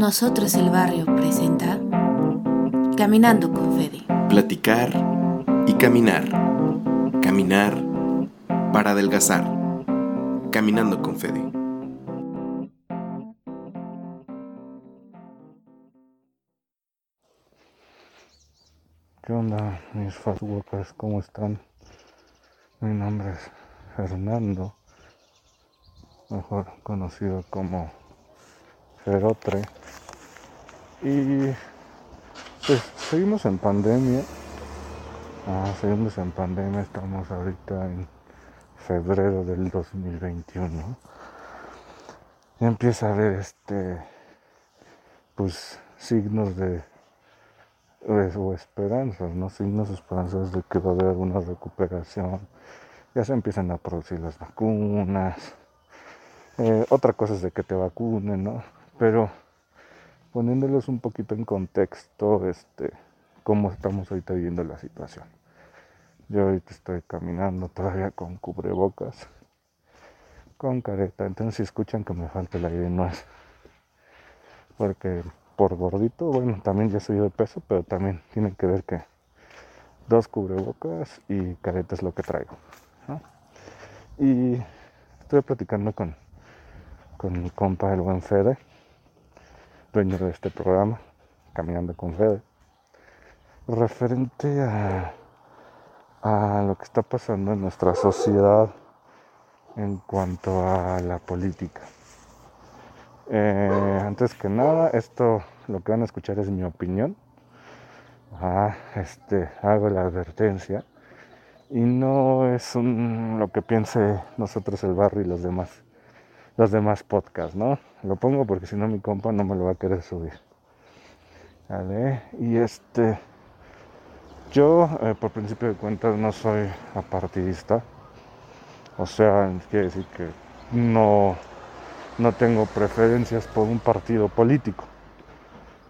Nosotros el Barrio presenta Caminando con Fede. Platicar y caminar. Caminar para adelgazar. Caminando con Fede. ¿Qué onda, mis fatwalkers? ¿Cómo están? Mi nombre es Fernando, mejor conocido como Ferotre. Y pues seguimos en pandemia. Ah, seguimos en pandemia, estamos ahorita en febrero del 2021. Y empieza a haber este pues signos de o esperanzas, ¿no? Signos esperanzas de que va a haber una recuperación. Ya se empiezan a producir las vacunas. Eh, otra cosa es de que te vacunen, ¿no? Pero poniéndolos un poquito en contexto, este, cómo estamos ahorita viviendo la situación. Yo ahorita estoy caminando todavía con cubrebocas, con careta. Entonces si escuchan que me falta el aire no es porque por gordito, bueno, también ya soy de peso, pero también tiene que ver que dos cubrebocas y careta es lo que traigo. Y estoy platicando con, con mi compa, el buen Fede, dueño de este programa, Caminando con Fede, referente a, a lo que está pasando en nuestra sociedad en cuanto a la política. Eh, antes que nada, esto lo que van a escuchar es mi opinión. Ah, este, hago la advertencia. Y no es un, lo que piense nosotros el barrio y los demás, los demás podcasts, ¿no? Lo pongo porque si no mi compa no me lo va a querer subir. ¿Vale? Y este, yo eh, por principio de cuentas no soy apartidista. O sea, quiere decir que no no tengo preferencias por un partido político.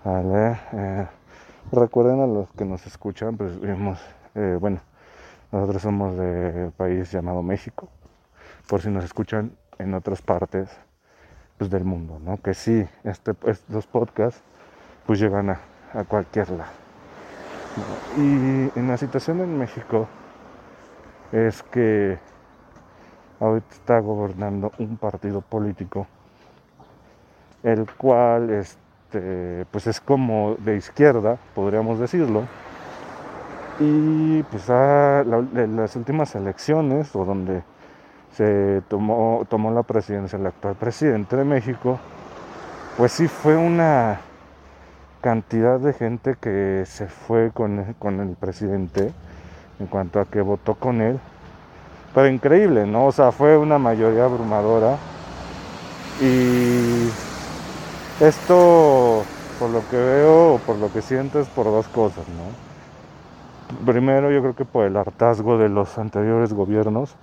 Eh, recuerden a los que nos escuchan, pues vimos, eh, bueno, nosotros somos de país llamado México, por si nos escuchan en otras partes pues, del mundo, ¿no? Que sí, este, estos podcasts pues llegan a, a cualquier lado. Y en la situación en México es que ahorita está gobernando un partido político el cual este, pues es como de izquierda, podríamos decirlo. Y pues en las últimas elecciones, o donde se tomó, tomó la presidencia el actual presidente de México, pues sí fue una cantidad de gente que se fue con, con el presidente en cuanto a que votó con él. Pero increíble, ¿no? O sea, fue una mayoría abrumadora. Y esto, por lo que veo por lo que siento, es por dos cosas, ¿no? Primero, yo creo que por el hartazgo de los anteriores gobiernos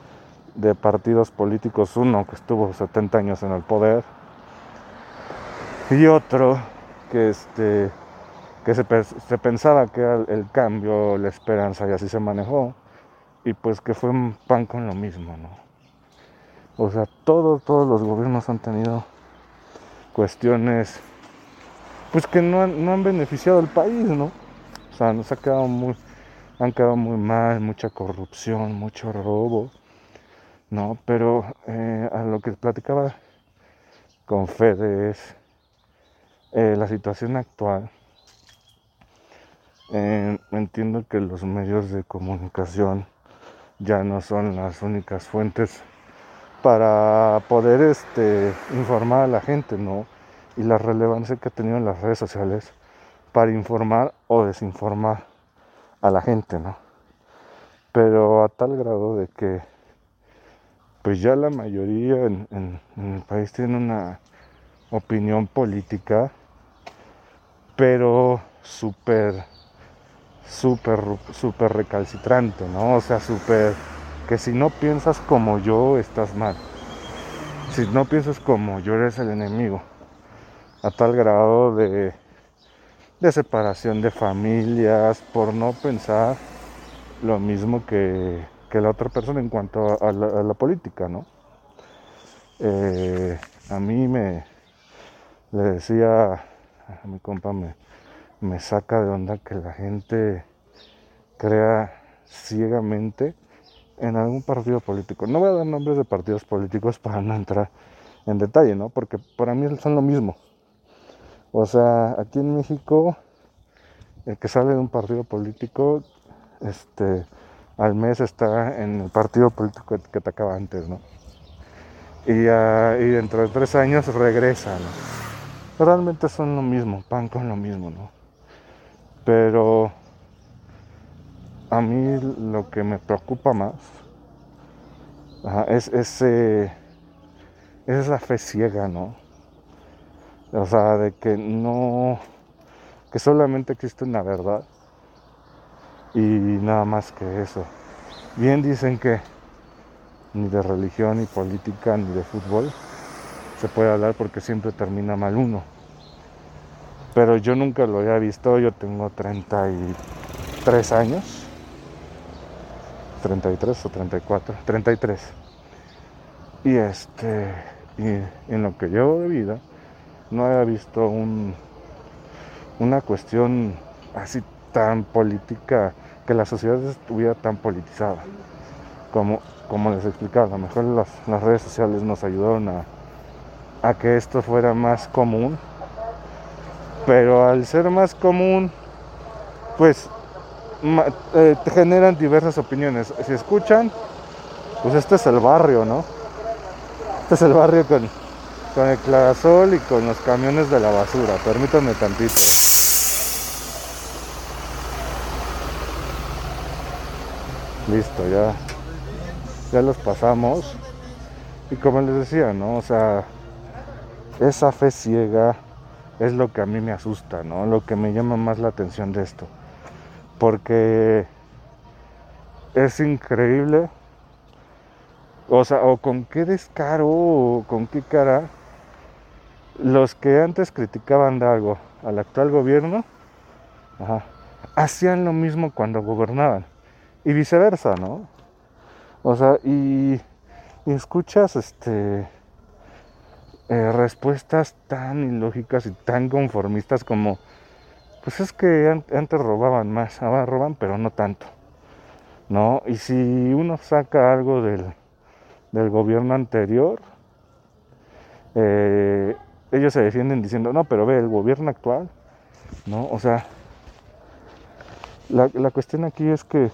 de partidos políticos, uno que estuvo 70 años en el poder y otro que este que se, pensaba que era el cambio, la esperanza y así se manejó y pues que fue un pan con lo mismo, ¿no? O sea, todos, todos los gobiernos han tenido cuestiones pues que no han, no han beneficiado al país, ¿no? O sea, nos ha quedado muy, han quedado muy mal, mucha corrupción, mucho robo, ¿no? Pero eh, a lo que platicaba con Fede es eh, la situación actual. Eh, entiendo que los medios de comunicación ya no son las únicas fuentes para poder este, informar a la gente, ¿no? Y la relevancia que ha tenido en las redes sociales para informar o desinformar a la gente, ¿no? Pero a tal grado de que pues ya la mayoría en, el país tiene una opinión política, pero súper, súper, súper recalcitrante, ¿no? O sea, súper que si no piensas como yo, estás mal. Si no piensas como yo, eres el enemigo. A tal grado de, de separación de familias, por no pensar lo mismo que, que la otra persona en cuanto a la, política, ¿no? Eh, a mí me le decía a mi compa me, me saca de onda que la gente crea ciegamente en algún partido político. No voy a dar nombres de partidos políticos para no entrar en detalle, ¿no? Porque para mí son lo mismo. O sea, aquí en México, el que sale de un partido político, este, al mes está en el partido político que te acaba antes, ¿no? Y, ah, y dentro de tres años regresa, ¿no? Realmente son lo mismo, pan con lo mismo, ¿no? Pero a mí lo que me preocupa más es ese es la fe ciega, ¿no? O sea, de que no, que solamente existe una verdad y nada más que eso. Bien dicen que ni de religión, ni política, ni de fútbol se puede hablar porque siempre termina mal uno. Pero yo nunca lo había visto, yo tengo 33 años. 33 o 34, 33. Y este y en lo que llevo de vida no había visto un, una cuestión así tan política, que la sociedad estuviera tan politizada. Como, como les explicaba, a lo mejor las, las redes sociales nos ayudaron a, a que esto fuera más común, pero al ser más común, pues eh, generan diversas opiniones. Si escuchan, pues este es el barrio, ¿no? Este es el barrio con, con el clarasol y con los camiones de la basura. Permítanme tantito. Listo, ya, ya los pasamos. Y como les decía, ¿no? O sea, esa fe ciega es lo que a mí me asusta, ¿no? Lo que me llama más la atención de esto. Porque es increíble o sea, o con qué descaro o con qué cara los que antes criticaban de algo al actual gobierno hacían lo mismo cuando gobernaban. Y viceversa, ¿no? O sea, y, escuchas este eh, respuestas tan ilógicas y tan conformistas como pues es que antes robaban más, ahora roban pero no tanto. ¿No? Y si uno saca algo del del gobierno anterior, eh, ellos se defienden diciendo, no, pero ve, el gobierno actual, ¿no? O sea, la, cuestión aquí es que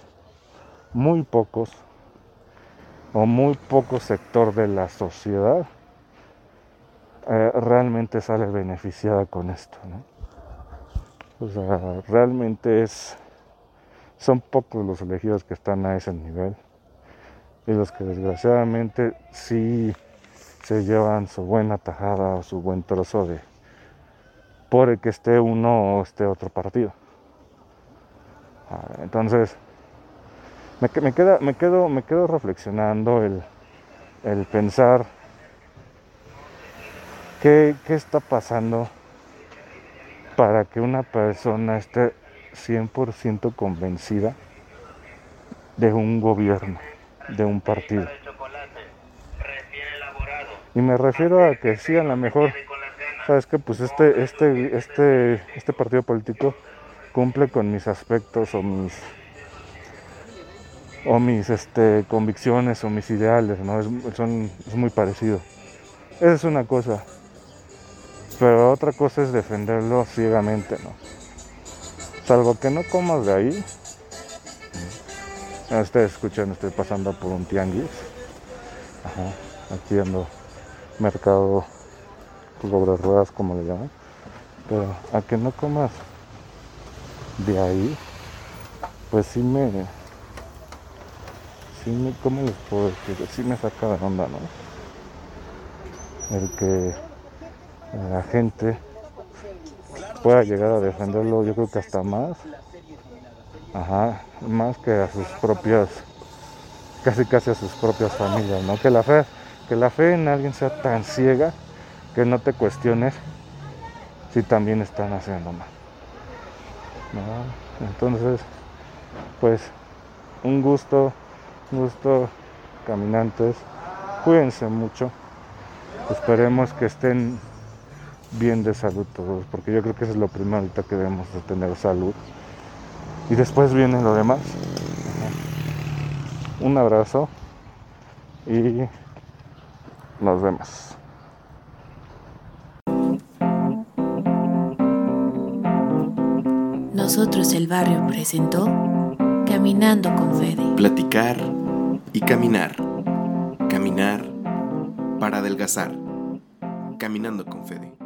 muy pocos o muy poco sector de la sociedad eh, realmente sale beneficiada con esto. O sea, realmente es, son pocos los elegidos que están a ese nivel y los que desgraciadamente sí se llevan su buena tajada o su buen trozo de por el que esté uno o esté otro partido. Ah, entonces, me, queda, me, quedo, me quedo reflexionando el, el pensar qué, qué está pasando para que una persona esté 100% convencida de un gobierno de un partido. Y me refiero a que sí, a lo mejor, sabes que pues este, este, este, este partido político cumple con mis aspectos o mis o mis este, convicciones o mis ideales, ¿no? Es, son, es muy parecido. Esa es una cosa. Pero otra cosa es defenderlo ciegamente, ¿no? Salvo que no comas de ahí, Ustedes escuchan, estoy pasando por un tianguis. Aquí ando mercado sobre ruedas, como le llaman. Pero a que no comas de ahí, pues sí me. Sí me, ¿cómo les puedo? Sí me saca de onda, ¿no? El que la gente pueda llegar a defenderlo, yo creo que hasta más Ajá, más que a sus propias, casi casi a sus propias familias, ¿no? Que la fe, que la fe en alguien sea tan ciega que no te cuestiones si también están haciendo mal. Entonces, pues, un gusto, gusto, caminantes, cuídense mucho, esperemos que estén bien de salud todos, porque yo creo que eso es lo primero ahorita que debemos de tener salud. Y después viene lo demás. Un abrazo y nos vemos. Nosotros el barrio presentó Caminando con Fede. Platicar y caminar. Caminar para adelgazar. Caminando con Fede.